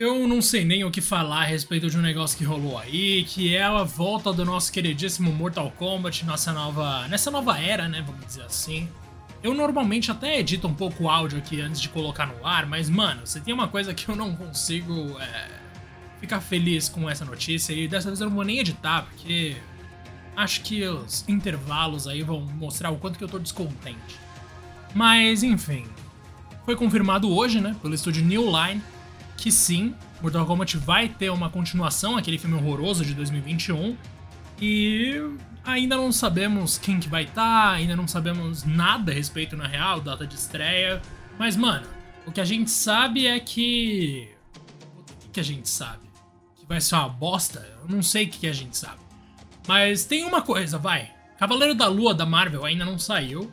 Eu não sei nem o que falar a respeito de um negócio que rolou aí, que é a volta do nosso queridíssimo Mortal Kombat nessa nova, nessa nova era, né, vamos dizer assim. Eu normalmente até edito um pouco o áudio aqui antes de colocar no ar, mas mano, você tem uma coisa que eu não consigo é, ficar feliz com essa notícia e dessa vez eu não vou nem editar, porque acho que os intervalos aí vão mostrar o quanto que eu tô descontente. Mas enfim, foi confirmado hoje, né, pelo estúdio New Line que sim, Mortal Kombat vai ter uma continuação, aquele filme horroroso de 2021. E ainda não sabemos quem que vai estar, tá, ainda não sabemos nada a respeito na real, data de estreia. Mas, mano, o que a gente sabe é que. O que a gente sabe? Que vai ser uma bosta? Eu não sei o que a gente sabe. Mas tem uma coisa, vai. Cavaleiro da Lua da Marvel ainda não saiu.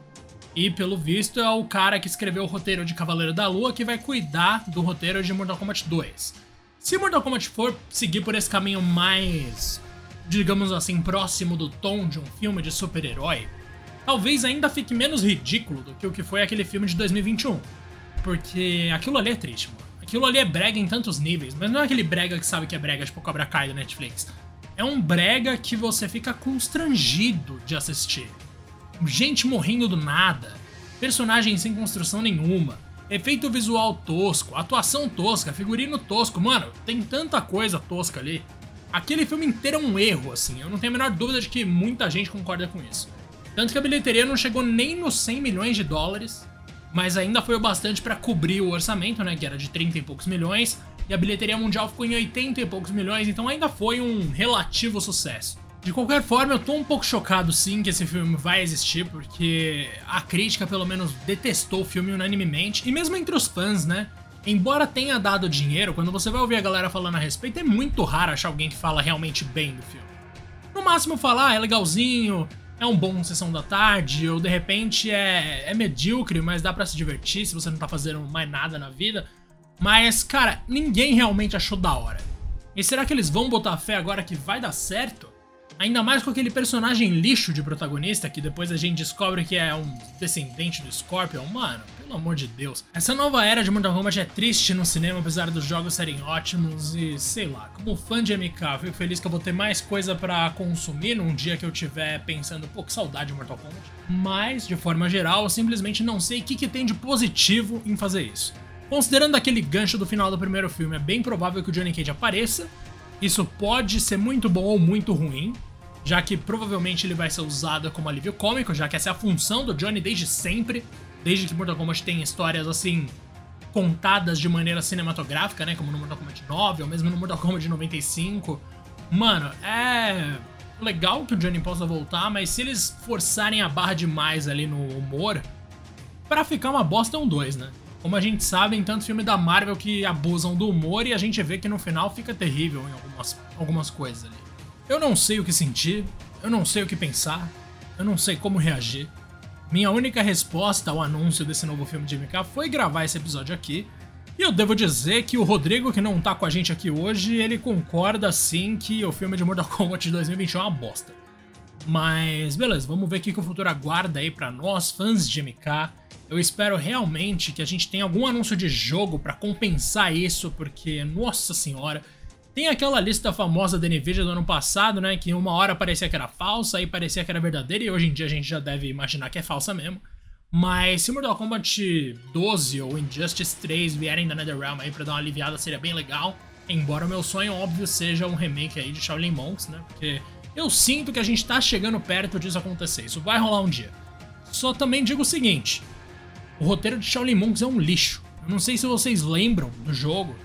E pelo visto é o cara que escreveu o roteiro de Cavaleiro da Lua que vai cuidar do roteiro de Mortal Kombat 2. Se Mortal Kombat for seguir por esse caminho mais, digamos assim, próximo do tom de um filme de super-herói, talvez ainda fique menos ridículo do que o que foi aquele filme de 2021. Porque aquilo ali é triste, mano. Aquilo ali é brega em tantos níveis, mas não é aquele brega que sabe que é brega, tipo Cobra Kai da Netflix. É um brega que você fica constrangido de assistir gente morrendo do nada, personagens sem construção nenhuma, efeito visual tosco, atuação tosca, figurino tosco, mano, tem tanta coisa tosca ali. Aquele filme inteiro é um erro, assim, eu não tenho a menor dúvida de que muita gente concorda com isso. Tanto que a bilheteria não chegou nem nos 100 milhões de dólares, mas ainda foi o bastante para cobrir o orçamento, né, que era de 30 e poucos milhões, e a bilheteria mundial ficou em 80 e poucos milhões, então ainda foi um relativo sucesso. De qualquer forma, eu tô um pouco chocado sim que esse filme vai existir, porque a crítica pelo menos detestou o filme unanimemente, e mesmo entre os fãs, né? Embora tenha dado dinheiro, quando você vai ouvir a galera falando a respeito, é muito raro achar alguém que fala realmente bem do filme. No máximo falar, ah, é legalzinho, é um bom sessão da tarde, ou de repente é, é medíocre, mas dá para se divertir se você não tá fazendo mais nada na vida. Mas, cara, ninguém realmente achou da hora. E será que eles vão botar fé agora que vai dar certo? Ainda mais com aquele personagem lixo de protagonista que depois a gente descobre que é um descendente do Scorpion. Mano, pelo amor de Deus. Essa nova era de Mortal Kombat é triste no cinema, apesar dos jogos serem ótimos e sei lá. Como fã de MK, fico feliz que eu vou ter mais coisa para consumir num dia que eu tiver pensando, pô, que saudade de Mortal Kombat. Mas, de forma geral, eu simplesmente não sei o que, que tem de positivo em fazer isso. Considerando aquele gancho do final do primeiro filme, é bem provável que o Johnny Cage apareça, isso pode ser muito bom ou muito ruim, já que provavelmente ele vai ser usado como alívio cômico, já que essa é a função do Johnny desde sempre, desde que Mortal Kombat tem histórias assim contadas de maneira cinematográfica, né, como no Mortal Kombat 9 ou mesmo no Mortal Kombat 95. Mano, é legal que o Johnny possa voltar, mas se eles forçarem a barra demais ali no humor, para ficar uma bosta é um 2, né? Como a gente sabe, em tanto filme da Marvel que abusam do humor e a gente vê que no final fica terrível em algumas, algumas coisas ali. Eu não sei o que sentir, eu não sei o que pensar, eu não sei como reagir. Minha única resposta ao anúncio desse novo filme de MK foi gravar esse episódio aqui. E eu devo dizer que o Rodrigo, que não tá com a gente aqui hoje, ele concorda sim que o filme de Mortal Kombat de 2021 é uma bosta. Mas beleza, vamos ver o que o futuro aguarda aí para nós, fãs de MK. Eu espero realmente que a gente tenha algum anúncio de jogo para compensar isso, porque, nossa senhora, tem aquela lista famosa da Nvidia do ano passado, né? Que uma hora parecia que era falsa, aí parecia que era verdadeira, e hoje em dia a gente já deve imaginar que é falsa mesmo. Mas se Mortal Kombat 12 ou Injustice 3 vierem da NetherRealm aí pra dar uma aliviada, seria bem legal. Embora o meu sonho, óbvio, seja um remake aí de Shaolin Monks, né? Porque eu sinto que a gente tá chegando perto disso acontecer. Isso vai rolar um dia. Só também digo o seguinte: o roteiro de Shaolin Monks é um lixo. Eu não sei se vocês lembram do jogo,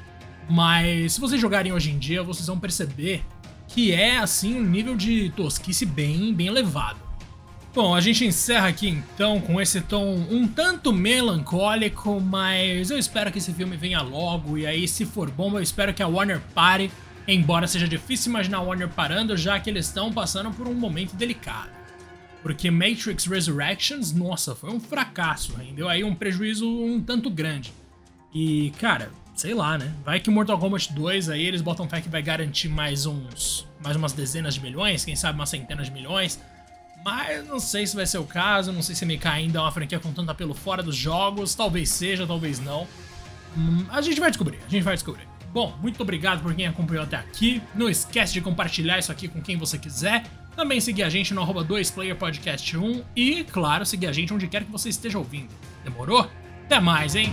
mas se vocês jogarem hoje em dia, vocês vão perceber que é assim um nível de tosquice bem, bem elevado. Bom, a gente encerra aqui então com esse tom um tanto melancólico, mas eu espero que esse filme venha logo e aí se for bom, eu espero que a Warner pare, embora seja difícil imaginar a Warner parando, já que eles estão passando por um momento delicado. Porque Matrix Resurrections, nossa, foi um fracasso, rendeu aí um prejuízo um tanto grande. E, cara, sei lá, né? Vai que Mortal Kombat 2 aí eles botam fé que vai garantir mais uns. mais umas dezenas de milhões, quem sabe umas centenas de milhões. Mas não sei se vai ser o caso, não sei se MK ainda é uma franquia com tanto apelo fora dos jogos, talvez seja, talvez não. Hum, a gente vai descobrir, a gente vai descobrir. Bom, muito obrigado por quem acompanhou até aqui. Não esquece de compartilhar isso aqui com quem você quiser. Também seguir a gente no 2playerpodcast1 e, claro, seguir a gente onde quer que você esteja ouvindo. Demorou? Até mais, hein?